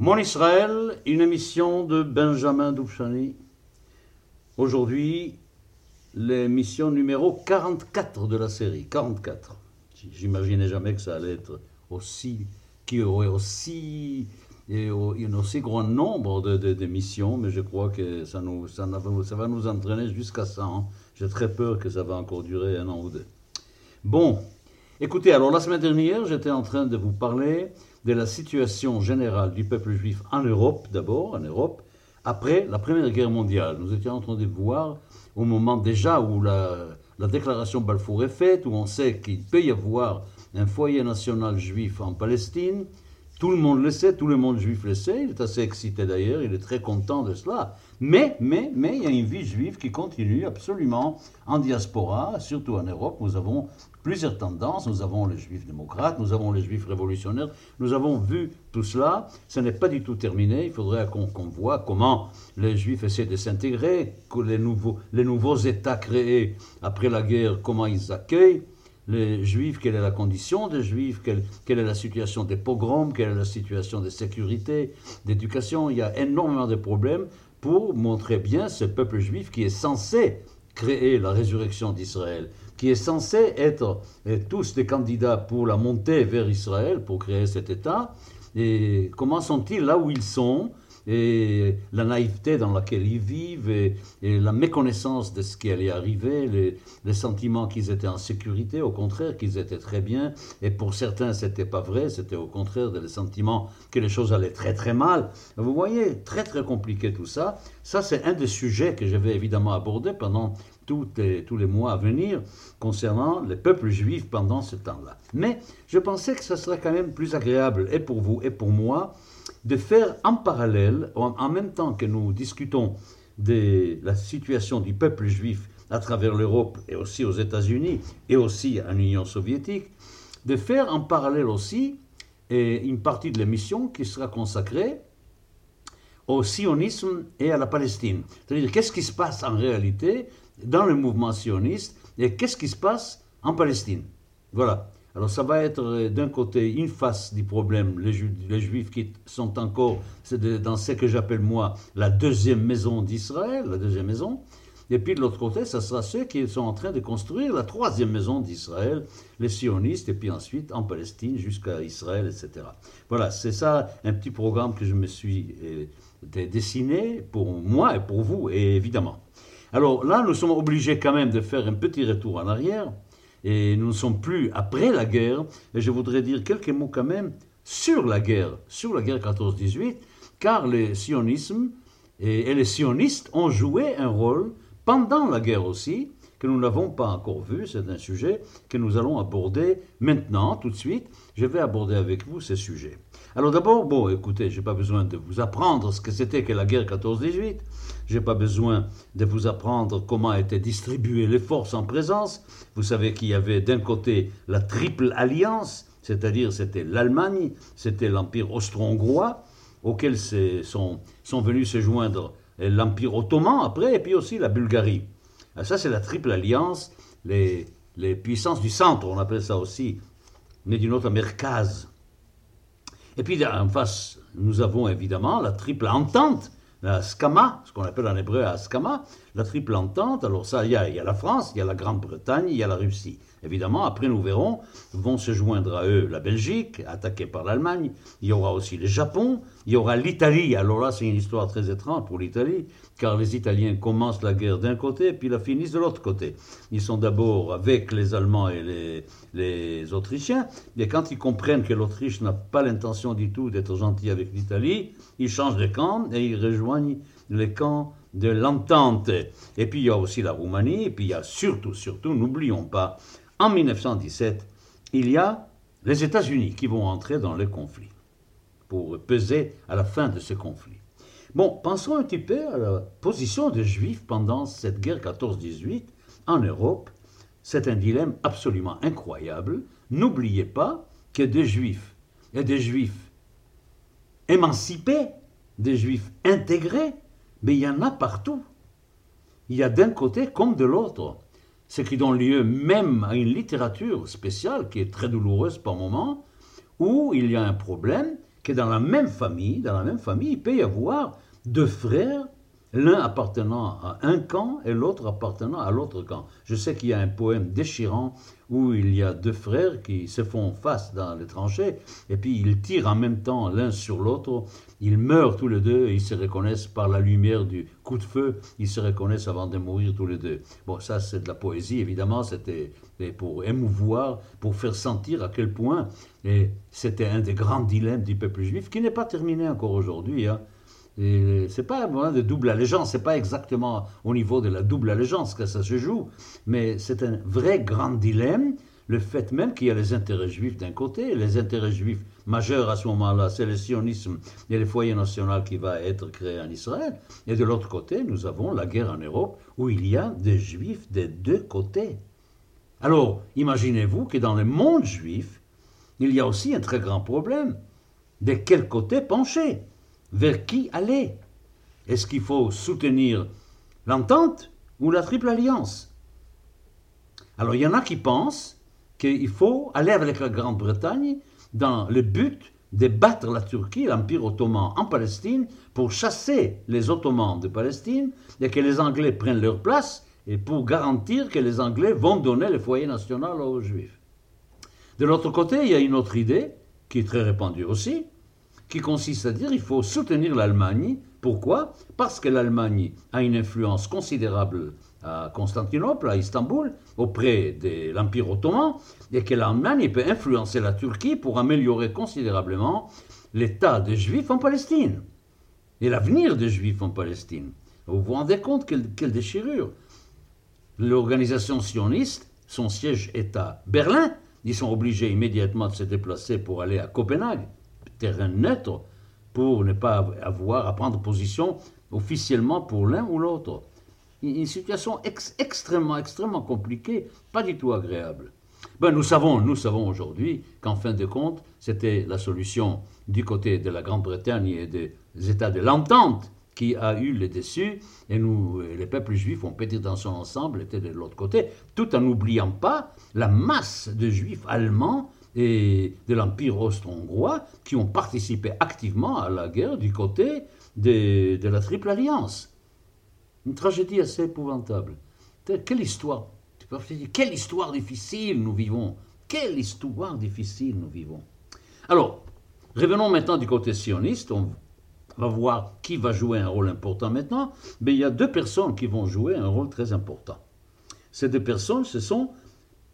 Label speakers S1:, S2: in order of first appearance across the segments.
S1: Mon Israël, une émission de Benjamin Doubchani. Aujourd'hui, l'émission numéro 44 de la série. 44. J'imaginais jamais que ça allait être aussi, qu'il y aurait aussi, et un aussi grand nombre d'émissions, mais je crois que ça, nous, ça, ça va nous entraîner jusqu'à 100. J'ai très peur que ça va encore durer un an ou deux. Bon, écoutez, alors la semaine dernière, j'étais en train de vous parler de la situation générale du peuple juif en Europe, d'abord, en Europe, après la Première Guerre mondiale. Nous étions en train de voir au moment déjà où la, déclaration Balfour est faite, où on sait qu'il peut y avoir un foyer national juif en Palestine. Tout le monde le sait, tout le monde juif le sait, il est assez excité d'ailleurs, il est très content de cela. Mais, mais, mais, il y a une vie juive qui continue absolument en diaspora, surtout en Europe. Nous avons plusieurs tendances. Nous avons les juifs démocrates, nous avons les juifs révolutionnaires. Nous avons vu tout cela. Ce n'est pas du tout terminé. Il faudrait qu'on voit comment les juifs essaient de s'intégrer, les nouveaux, les nouveaux États créés après la guerre, comment ils accueillent les juifs, quelle est la condition des juifs, quelle, quelle, est la situation des pogroms, quelle est la situation de sécurité, d'éducation. Il y a énormément de problèmes pour montrer bien ce peuple juif qui est censé créer la résurrection d'Israël qui est censé être tous des candidats pour la montée vers Israël, pour créer cet État. Et comment sont-ils là où ils sont? Et la naïveté dans laquelle ils vivent et, la méconnaissance de ce qui allait arriver, les, les sentiments qu'ils étaient en sécurité, au contraire qu'ils étaient très bien, et pour certains c'était pas vrai, c'était au contraire des sentiments que les choses allaient très très mal. Vous voyez, très très compliqué tout ça. Ça c'est un des sujets que je vais évidemment aborder pendant tous les mois à venir concernant les peuples juifs pendant ce temps-là. Mais je pensais que ce serait quand même plus agréable, et pour vous et pour moi, de faire en parallèle, en, même temps que nous discutons de la situation du peuple juif à travers l'Europe et aussi aux États-Unis et aussi en Union soviétique, de faire en parallèle aussi une partie de l'émission qui sera consacrée au sionisme et à la Palestine. C'est-à-dire qu'est-ce qui se passe en réalité dans le mouvement sioniste et qu'est-ce qui se passe en Palestine? Voilà. Alors ça va être euh, d'un côté une face du problème, les, juifs qui sont encore dans ce que j'appelle moi la deuxième maison d'Israël, la deuxième maison, et puis de l'autre côté, ça sera ceux qui sont en train de construire la troisième maison d'Israël, les sionistes, et puis ensuite en Palestine jusqu'à Israël, etc. Voilà, c'est ça un petit programme que je me suis euh, dessiné pour moi et pour vous, et évidemment. Alors là, nous sommes obligés quand même de faire un petit retour en arrière, et nous ne sommes plus après la guerre, et je voudrais dire quelques mots quand même sur la guerre, sur la guerre 14-18, car le sionisme et, les sionistes ont joué un rôle pendant la guerre aussi, que nous n'avons pas encore vu, c'est un sujet que nous allons aborder maintenant, tout de suite. Je vais aborder avec vous ce sujet. Alors d'abord, bon, écoutez, je n'ai pas besoin de vous apprendre ce que c'était que la guerre 14-18. Je n'ai pas besoin de vous apprendre comment étaient distribuées les forces en présence. Vous savez qu'il y avait d'un côté la triple alliance, c'est-à-dire c'était l'Allemagne, c'était l'Empire austro-hongrois, auquel sont, venus se joindre l'Empire ottoman après, et puis aussi la Bulgarie. Ah, ça, c'est la triple alliance, les, les puissances du centre, on appelle ça aussi, mais d'une autre mercase. Et puis en face, nous avons évidemment la triple entente, la Skama, ce qu'on appelle en hébreu la Skama, la triple entente. Alors ça, il y, a, il y a la France, il y a la Grande-Bretagne, il y a la Russie. Évidemment, après nous verrons, vont se joindre à eux la Belgique, attaquée par l'Allemagne, il y aura aussi le Japon, il y aura l'Italie. Alors là, c'est une histoire très étrange pour l'Italie, car les Italiens commencent la guerre d'un côté, puis la finissent de l'autre côté. Ils sont d'abord avec les Allemands et les, les Autrichiens, mais quand ils comprennent que l'Autriche n'a pas l'intention du tout d'être gentil avec l'Italie, ils changent de camp et ils rejoignent les camps de l'entente. Et puis il y a aussi la Roumanie, et puis il y a surtout, surtout, n'oublions pas, en 1917, il y a les États-Unis qui vont entrer dans le conflit pour peser à la fin de ce conflit. Bon, pensons un petit peu à la position des Juifs pendant cette guerre 14-18 en Europe. C'est un dilemme absolument incroyable. N'oubliez pas que des Juifs et des Juifs émancipés, des Juifs intégrés, mais il y en a partout. Il y a d'un côté comme de l'autre ce qui donne lieu même à une littérature spéciale qui est très douloureuse par moments, où il y a un problème que dans la même famille, dans la même famille, il peut y avoir deux frères l'un appartenant à un camp et l'autre appartenant à l'autre camp. Je sais qu'il y a un poème déchirant où il y a deux frères qui se font face dans les tranchées et puis ils tirent en même temps l'un sur l'autre. Ils meurent tous les deux, ils se reconnaissent par la lumière du coup de feu, ils se reconnaissent avant de mourir tous les deux. Bon, ça c'est de la poésie, évidemment, c'était pour émouvoir, pour faire sentir à quel point, et c'était un des grands dilemmes du peuple juif qui n'est pas terminé encore aujourd'hui. Hein c'est pas un de double allégeance, c'est pas exactement au niveau de la double allégeance que ça se joue, mais c'est un vrai grand dilemme. Le fait même qu'il y a les intérêts juifs d'un côté, les intérêts juifs majeurs à ce moment-là, c'est le sionisme et le foyer national qui va être créé en Israël. Et de l'autre côté, nous avons la guerre en Europe où il y a des juifs des deux côtés. Alors, imaginez-vous que dans le monde juif, il y a aussi un très grand problème. De quel côté pencher? Vers qui aller? Est-ce qu'il faut soutenir l'entente ou la triple alliance? Alors il y en a qui pensent qu'il faut aller avec la Grande-Bretagne dans le but de battre la Turquie, l'Empire ottoman en Palestine, pour chasser les Ottomans de Palestine et que les Anglais prennent leur place et pour garantir que les Anglais vont donner le foyer national aux Juifs. De l'autre côté, il y a une autre idée qui est très répandue aussi, qui consiste à dire qu'il faut soutenir l'Allemagne. Pourquoi? Parce que l'Allemagne a une influence considérable à Constantinople, à Istanbul, auprès de l'Empire ottoman, et que l'Allemagne peut influencer la Turquie pour améliorer considérablement l'état des Juifs en Palestine et l'avenir des Juifs en Palestine. Vous vous rendez compte quelle, quelle déchirure? L'organisation sioniste, son siège est à Berlin, ils sont obligés immédiatement de se déplacer pour aller à Copenhague terrain neutre pour ne pas avoir à prendre position officiellement pour l'un ou l'autre. Une situation extrêmement, extrêmement compliquée, pas du tout agréable. Ben, nous savons, nous savons aujourd'hui qu'en fin de compte, c'était la solution du côté de la Grande-Bretagne et des États de l'entente qui a eu le dessus, et nous, les peuples juifs ont pété dans son ensemble, étaient de l'autre côté, tout en n'oubliant pas la masse de juifs allemands et de l'Empire austro-hongrois qui ont participé activement à la guerre du côté de, la Triple Alliance. Une tragédie assez épouvantable. Quelle histoire? Quelle histoire difficile nous vivons Quelle histoire difficile nous vivons Alors, revenons maintenant du côté sioniste. On va voir qui va jouer un rôle important maintenant. Mais il y a deux personnes qui vont jouer un rôle très important. Ces deux personnes, ce sont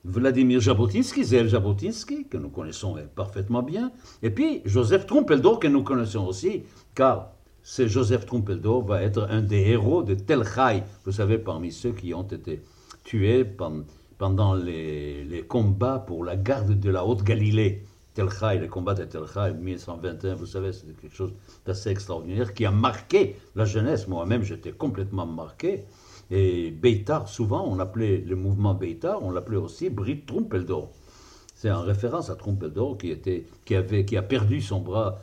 S1: Vladimir Jabotinsky, Zel Jabotinsky, que nous connaissons parfaitement bien, et puis Joseph Trumpeldor, que nous connaissons aussi, car c'est Joseph Trumpeldor va être un des héros de Tel Chai, vous savez, parmi ceux qui ont été tués pendant les, combats pour la garde de la Haute-Galilée. Tel Chai, les combats de Tel Chai 1121, vous savez, c'est quelque chose d'assez extraordinaire qui a marqué la jeunesse. Moi-même, j'étais complètement marqué. Et Beitar, souvent, on appelait le mouvement Beitar, on l'appelait aussi Brit Trumpeldor. C'est en référence à Trumpeldor qui, était, qui, avait, qui a perdu son bras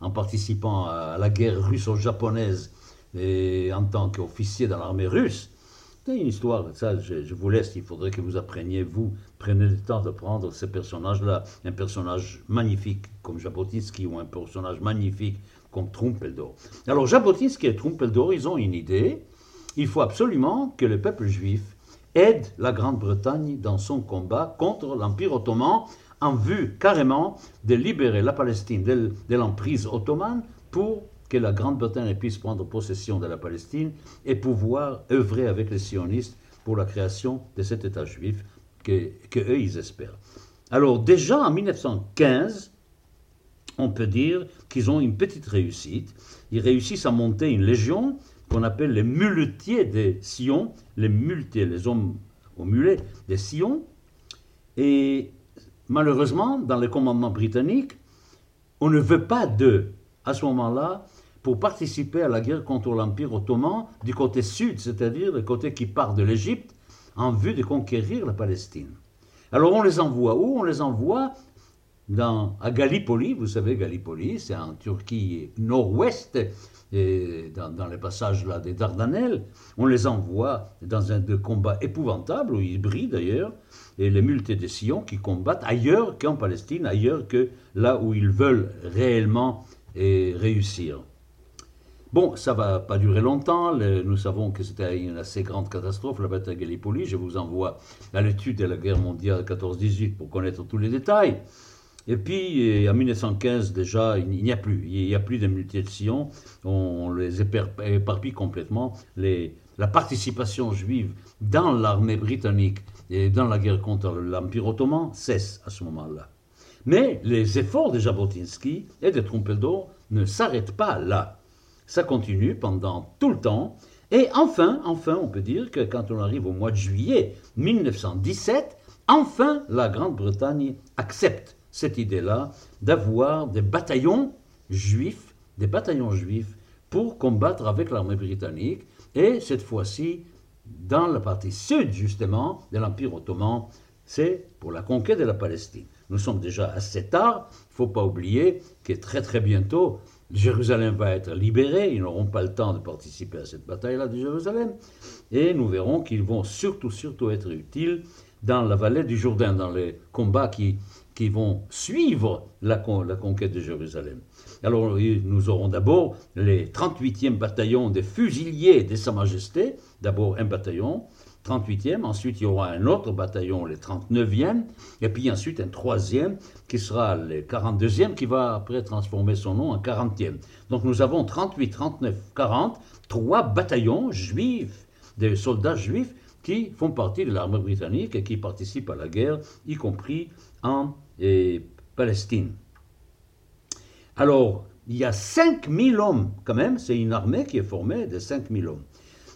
S1: en, participant à la guerre russo-japonaise en tant qu'officier dans l'armée russe. C'est une histoire, ça je, je, vous laisse, il faudrait que vous appreniez, vous, prenez le temps de prendre ce personnage-là, un personnage magnifique comme Jabotinsky ou un personnage magnifique comme Trumpeldor. Alors Jabotinsky et Trumpeldor, ils ont une idée, il faut absolument que le peuple juif aide la Grande-Bretagne dans son combat contre l'Empire ottoman en vue carrément de libérer la Palestine de, l'emprise ottomane pour que la Grande-Bretagne puisse prendre possession de la Palestine et pouvoir œuvrer avec les sionistes pour la création de cet État juif que, eux ils espèrent. Alors déjà en 1915, on peut dire qu'ils ont une petite réussite. Ils réussissent à monter une légion qu'on appelle les muletiers des sillons, les muletiers, les hommes au mulet des sillons. Et malheureusement, dans les commandements britanniques, on ne veut pas d'eux, à ce moment-là, pour participer à la guerre contre l'Empire ottoman du côté sud, c'est-à-dire le côté qui part de l'Égypte, en vue de conquérir la Palestine. Alors on les envoie où? On les envoie à Gallipoli, vous savez, Gallipoli, c'est en Turquie nord-ouest, dans, dans, les passages là des Dardanelles, on les envoie dans un de combats épouvantables, où ils brillent d'ailleurs, et les muletiers de Sion qui combattent ailleurs qu'en Palestine, ailleurs que là où ils veulent réellement réussir. Bon, ça va pas durer longtemps. nous savons que c'était une assez grande catastrophe, la bataille de Gallipoli. Je vous envoie à l'étude de la guerre mondiale 14-18 pour connaître tous les détails. Et puis, en 1915, déjà, il n'y a plus. Il n'y a plus de Sion. On les éparpille complètement. La participation juive dans l'armée britannique et dans la guerre contre l'Empire ottoman cesse à ce moment-là. Mais les efforts de Jabotinsky et de Trumpeldor ne s'arrêtent pas là. Ça continue pendant tout le temps. Et enfin, enfin, on peut dire que quand on arrive au mois de juillet 1917, enfin la Grande-Bretagne accepte cette idée-là d'avoir des bataillons juifs, des bataillons juifs pour combattre avec l'armée britannique, et cette fois-ci dans la partie sud justement de l'Empire ottoman, c'est pour la conquête de la Palestine. Nous sommes déjà assez tard, il ne faut pas oublier que très très bientôt, Jérusalem va être libérée, ils n'auront pas le temps de participer à cette bataille-là de Jérusalem, et nous verrons qu'ils vont surtout, surtout être utiles dans la vallée du Jourdain, dans les combats qui, qui vont suivre la, la conquête de Jérusalem. Alors nous aurons d'abord les 38e bataillons des fusiliers de Sa Majesté, d'abord un bataillon, 38e, ensuite il y aura un autre bataillon, les 39e, et puis ensuite un troisième qui sera le 42e qui va après transformer son nom en 40e. Donc nous avons 38, 39, 40, trois bataillons juifs, des soldats juifs qui font partie de l'armée britannique et qui participent à la guerre, y compris en Palestine. Alors, il y a 5000 hommes quand même, c'est une armée qui est formée de 5000 hommes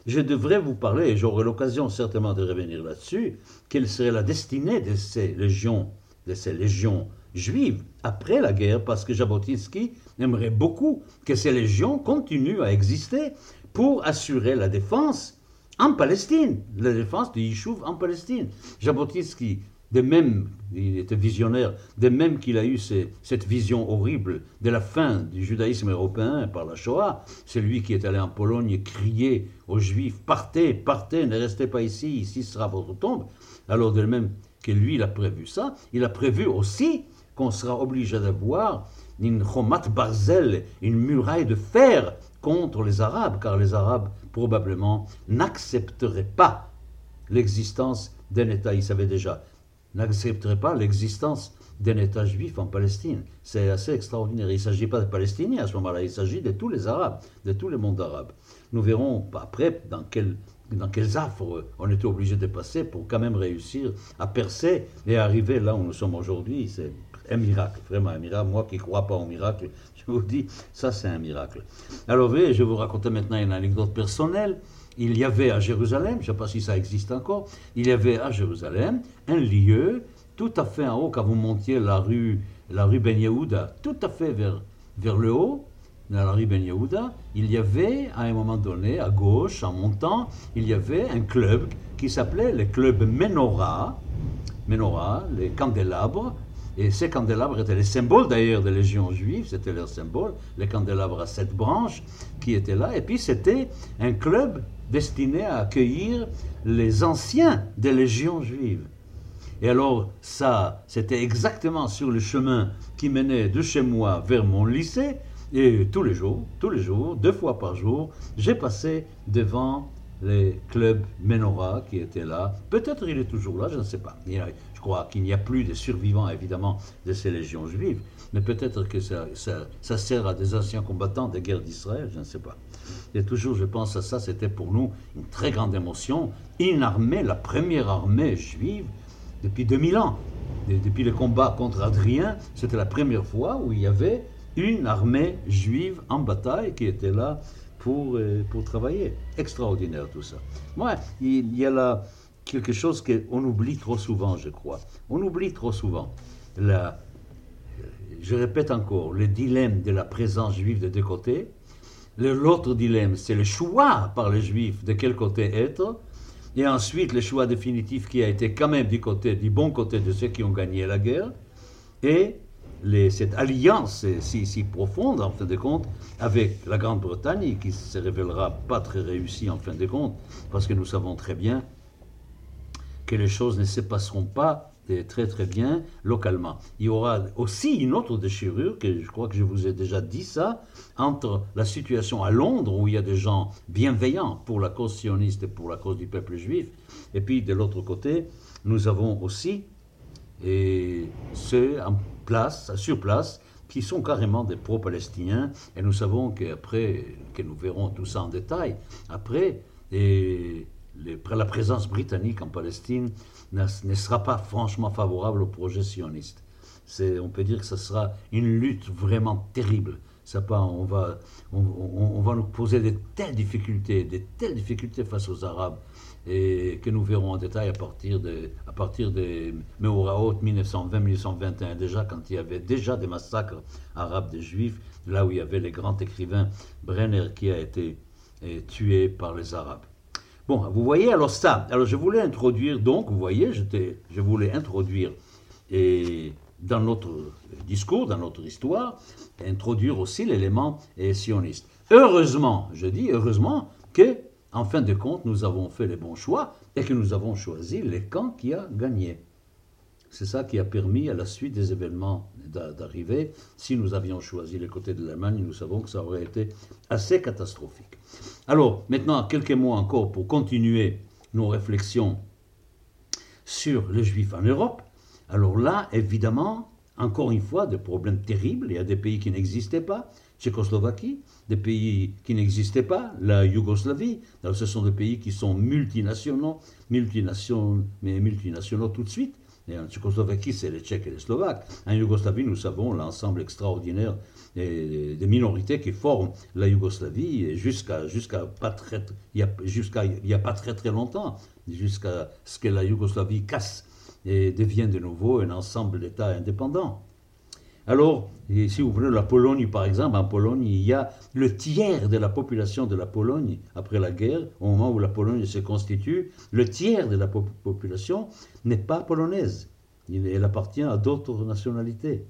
S1: je devrais vous parler, et j'aurai l'occasion certainement de revenir là-dessus, quelle serait la destinée de ces légions, de ces légions juives après la guerre, parce que Jabotinsky aimerait beaucoup que ces légions continuent à exister pour assurer la défense en Palestine, la défense du Yishuv en Palestine. Jabotinsky de même, il était visionnaire, de même qu'il a eu cette vision horrible de la fin du judaïsme européen par la Shoah, c'est lui qui est allé en Pologne crier aux Juifs Partez, partez, ne restez pas ici, ici sera votre tombe. Alors, de même que lui, a prévu ça, il a prévu aussi qu'on sera obligé d'avoir une chomat barzel, une muraille de fer contre les Arabes, car les Arabes probablement n'accepteraient pas l'existence d'un État. Ils savaient déjà n'accepterait pas l'existence d'un État juif en Palestine. C'est assez extraordinaire. Il ne s'agit pas de Palestiniens à ce moment-là, il s'agit de tous les Arabes, de tout le monde arabe. Nous verrons après dans, quel, dans quels affres on était obligé de passer pour quand même réussir à percer et arriver là où nous sommes aujourd'hui. C'est un miracle, vraiment un miracle. Moi qui ne crois pas au miracle, je vous dis, ça c'est un miracle. Alors, je vais vous raconter maintenant une anecdote personnelle il y avait à Jérusalem, je ne sais pas si ça existe encore, il y avait à Jérusalem un lieu tout à fait en haut, quand vous montiez la rue, la rue Ben Yehuda, tout à fait vers, vers le haut, dans la rue Ben Yehuda, il y avait à un moment donné, à gauche, en montant, il y avait un club qui s'appelait le club Menorah, Menorah, les candélabres, et ces candélabres étaient les symboles d'ailleurs des légions juives, c'était leur symbole, les candélabres à sept branches qui étaient là. Et puis c'était un club destiné à accueillir les anciens des légions juives. Et alors, ça, c'était exactement sur le chemin qui menait de chez moi vers mon lycée. Et tous les jours, tous les jours, deux fois par jour, j'ai passé devant les clubs Menorah qui étaient là. Peut-être il est toujours là, je ne sais pas. Je crois qu'il n'y a plus de survivants, évidemment, de ces légions juives. Mais peut-être que ça, ça sert à des anciens combattants des guerres d'Israël, je ne sais pas. Et toujours, je pense à ça, c'était pour nous une très grande émotion. Une armée, la première armée juive depuis 2000 ans. depuis le combat contre Adrien, c'était la première fois où il y avait une armée juive en bataille qui était là pour, euh, pour travailler. Extraordinaire tout ça. Moi, il y a là quelque chose qu'on oublie trop souvent, je crois. On oublie trop souvent. La, je répète encore, le dilemme de la présence juive de deux côtés L'autre dilemme, c'est le choix par les Juifs de quel côté être. Et ensuite, le choix définitif qui a été quand même du, côté, du bon côté de ceux qui ont gagné la guerre. Et cette alliance si, si, profonde, en fin de compte, avec la Grande-Bretagne, qui se révélera pas très réussie en fin de compte, parce que nous savons très bien que les choses ne se passeront pas très très bien localement. Il y aura aussi une autre déchirure, que je crois que je vous ai déjà dit ça, entre la situation à Londres, où il y a des gens bienveillants pour la cause sioniste et pour la cause du peuple juif, et puis de l'autre côté, nous avons aussi et ceux en place, sur place, qui sont carrément des pro-palestiniens, et nous savons qu'après, que nous verrons tout ça en détail, après, et la présence britannique en Palestine ne sera pas franchement favorable au projet sioniste. On peut dire que ce sera une lutte vraiment terrible. Ça pas, on, va, on, va nous poser de telles difficultés, de telles difficultés face aux Arabes, et que nous verrons en détail à partir de, à partir de 1920-1921, déjà quand il y avait déjà des massacres arabes des Juifs, là où il y avait les grands écrivains Brenner qui a été tué par les Arabes. Bon, vous voyez alors ça. Alors je voulais introduire donc, vous voyez, je voulais introduire dans notre discours, dans notre histoire, introduire aussi l'élément sioniste. Heureusement, je dis heureusement que, en fin de compte, nous avons fait les bons choix et que nous avons choisi les camps qui a gagné. C'est ça qui a permis à la suite des événements d'arriver. Si nous avions choisi les côtés de l'Allemagne, nous savons que ça aurait été assez catastrophique. Alors, maintenant, quelques mots encore pour continuer nos réflexions sur les Juifs en Europe. Alors là, évidemment, encore une fois, des problèmes terribles. Il y a des pays qui n'existaient pas, Tchécoslovaquie, des pays qui n'existaient pas, la Yougoslavie. Alors ce sont des pays qui sont multinationaux, multinationaux, mais multinationaux tout de suite. Et en Tchécoslovaquie, c'est les Tchèques et les Slovaques. En Yougoslavie, nous savons l'ensemble extraordinaire des, minorités qui forment la Yougoslavie jusqu'à jusqu'à pas très il y a pas très très longtemps, jusqu'à ce que la Yougoslavie casse et devienne de nouveau un ensemble d'États indépendants. Alors, si vous prenez la Pologne par exemple, en Pologne, il y a le tiers de la population de la Pologne après la guerre, au moment où la Pologne se constitue, le tiers de la population n'est pas polonaise. Elle appartient à d'autres nationalités.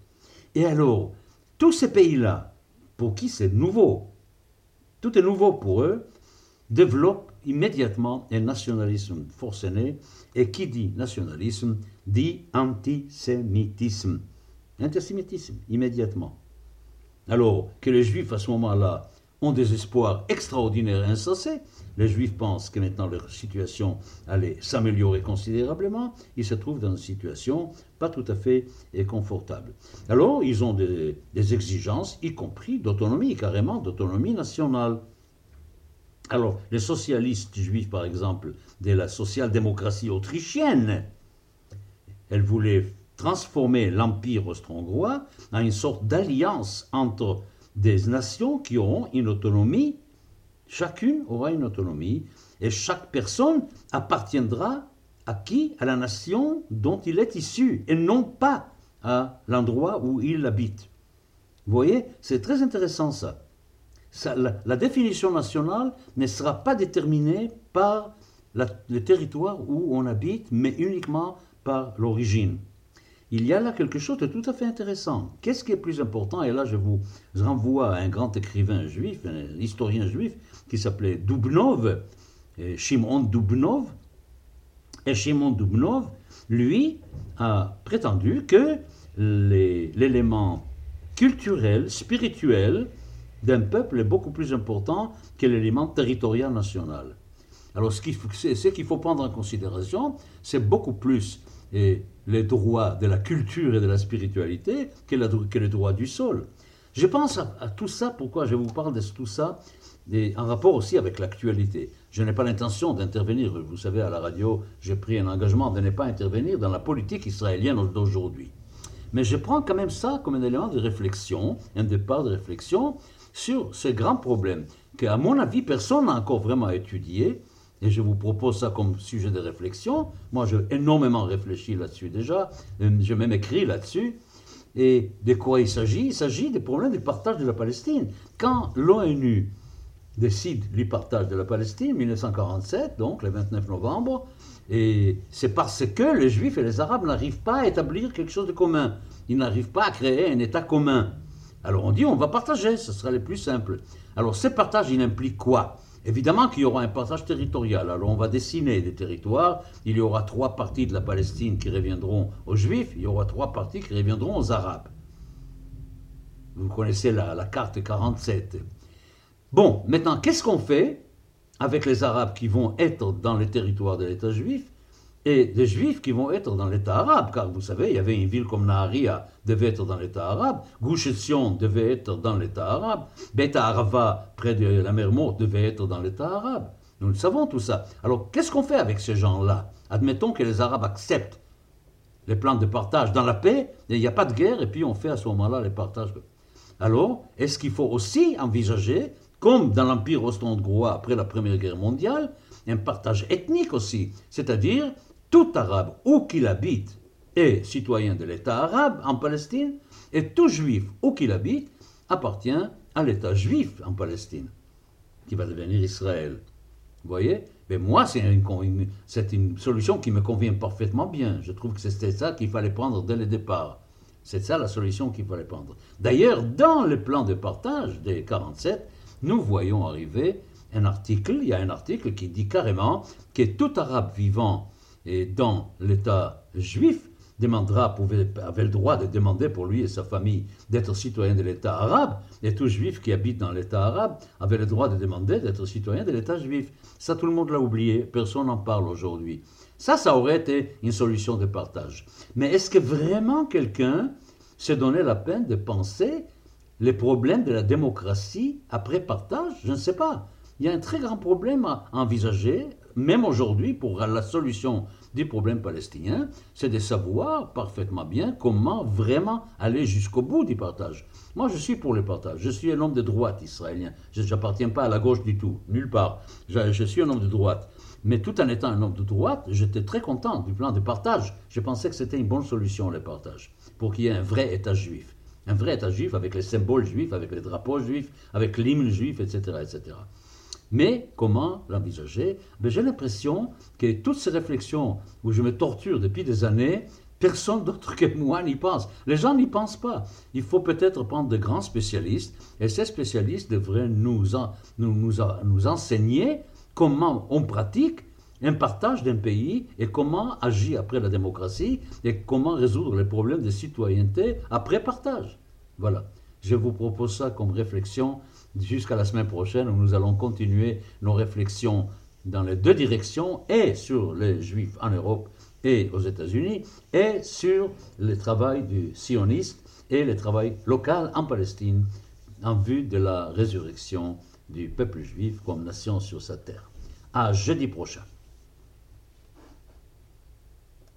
S1: Et alors, tous ces pays-là, pour qui c'est nouveau, tout est nouveau pour eux, développent immédiatement un nationalisme forcené, et qui dit nationalisme dit antisémitisme. Antisémitisme, immédiatement. Alors que les juifs à ce moment-là ont des espoirs extraordinaires et insensés, les Juifs pensent que maintenant leur situation allait s'améliorer considérablement. Ils se trouvent dans une situation pas tout à fait confortable. Alors, ils ont des, exigences, y compris d'autonomie, carrément d'autonomie nationale. Alors, les socialistes juifs, par exemple, de la social-démocratie autrichienne, elles voulaient transformer l'empire austro-hongrois en une sorte d'alliance entre des nations qui auront une autonomie Chacune aura une autonomie et chaque personne appartiendra à qui? À la nation dont il est issu et non pas à l'endroit où il habite. Vous voyez, c'est très intéressant ça. la, définition nationale ne sera pas déterminée par le territoire où on habite, mais uniquement par l'origine il y a là quelque chose de tout à fait intéressant. Qu'est-ce qui est plus important? Et là, je vous renvoie à un grand écrivain juif, un historien juif, qui s'appelait Dubnov, Shimon Dubnov. Et Shimon Dubnov, lui, a prétendu que l'élément culturel, spirituel d'un peuple est beaucoup plus important que l'élément territorial national. Alors, ce qu'il faut, prendre en considération, c'est beaucoup plus et les droits de la culture et de la spiritualité que, les droits du sol. Je pense à, tout ça, pourquoi je vous parle de tout ça, en rapport aussi avec l'actualité. Je n'ai pas l'intention d'intervenir, vous savez, à la radio, j'ai pris un engagement de ne pas intervenir dans la politique israélienne d'aujourd'hui. Mais je prends quand même ça comme un élément de réflexion, un départ de réflexion sur ce grand problème que, à mon avis, personne n'a encore vraiment étudié, et je vous propose ça comme sujet de réflexion. Moi, j'ai énormément réfléchi là-dessus déjà. Euh, j'ai même écrit là-dessus. Et de quoi il s'agit? Il s'agit des problèmes du partage de la Palestine. Quand l'ONU décide du partage de la Palestine, 1947, donc le 29 novembre, et c'est parce que les Juifs et les Arabes n'arrivent pas à établir quelque chose de commun. ils n'arrivent pas à créer un État commun. Alors on dit on va partager, ce sera le plus simple. Alors ce partage, il implique quoi? Évidemment qu'il y aura un partage territorial. Alors on va dessiner des territoires. Il y aura trois parties de la Palestine qui reviendront aux Juifs. Il y aura trois parties qui reviendront aux Arabes. Vous connaissez la carte 47. Bon, maintenant, qu'est-ce qu'on fait avec les Arabes qui vont être dans les territoires de l'État juif? Et des Juifs qui vont être dans l'État arabe, car vous savez, il y avait une ville comme Naharia devait être dans l'État arabe, Gush devait être dans l'État arabe, Beta Arava, près de la mer Morte, devait être dans l'État arabe. Nous le savons tout ça. Alors, qu'est-ce qu'on fait avec ces gens-là? Admettons que les Arabes acceptent les plans de partage dans la paix, il n'y a pas de guerre, et puis on fait à ce moment-là les partages. Alors, est-ce qu'il faut aussi envisager, comme dans l'Empire austro-hongrois après la Première Guerre mondiale, un partage ethnique aussi, c'est-à-dire tout arabe où qu'il habite est citoyen de l'État arabe en Palestine, et tout juif où qu'il habite appartient à l'État juif en Palestine, qui va devenir Israël. Vous voyez? Mais moi, c'est une, solution qui me convient parfaitement bien. Je trouve que c'était ça qu'il fallait prendre dès le départ. C'est ça la solution qu'il fallait prendre. D'ailleurs, dans le plan de partage des 47, nous voyons arriver un article, il y a un article qui dit carrément que tout arabe vivant et dans l'État juif demandera, avait le droit de demander pour lui et sa famille d'être citoyen de l'État arabe, et tout juif qui habite dans l'État arabe avait le droit de demander d'être citoyen de l'État juif. Ça, tout le monde l'a oublié, personne n'en parle aujourd'hui. Ça, ça aurait été une solution de partage. Mais est-ce que vraiment quelqu'un s'est donné la peine de penser les problèmes de la démocratie après partage? Je ne sais pas. Il y a un très grand problème à envisager même aujourd'hui, pour la solution du problème palestinien, c'est de savoir parfaitement bien comment vraiment aller jusqu'au bout du partage. Moi, je suis pour le partage. Je suis un homme de droite israélien. Je n'appartiens pas à la gauche du tout, nulle part. Je, je, suis un homme de droite. Mais tout en étant un homme de droite, j'étais très content du plan de partage. Je pensais que c'était une bonne solution, le partage, pour qu'il y ait un vrai État juif. Un vrai État juif avec les symboles juifs, avec les drapeaux juifs, avec l'hymne juif, etc., etc. Mais comment l'envisager? Ben, J'ai l'impression que toutes ces réflexions où je me torture depuis des années, personne d'autre que moi n'y pense. Les gens n'y pensent pas. Il faut peut-être prendre de grands spécialistes, et ces spécialistes devraient nous, nous, nous, nous enseigner comment on pratique un partage d'un pays et comment agir après la démocratie et comment résoudre les problèmes de citoyenneté après partage. Voilà. Je vous propose ça comme réflexion jusqu'à la semaine prochaine où nous allons continuer nos réflexions dans les deux directions et sur les juifs en Europe et aux États-Unis et sur le travail du sioniste et le travail local en Palestine en vue de la résurrection du peuple juif comme nation sur sa terre. À jeudi prochain.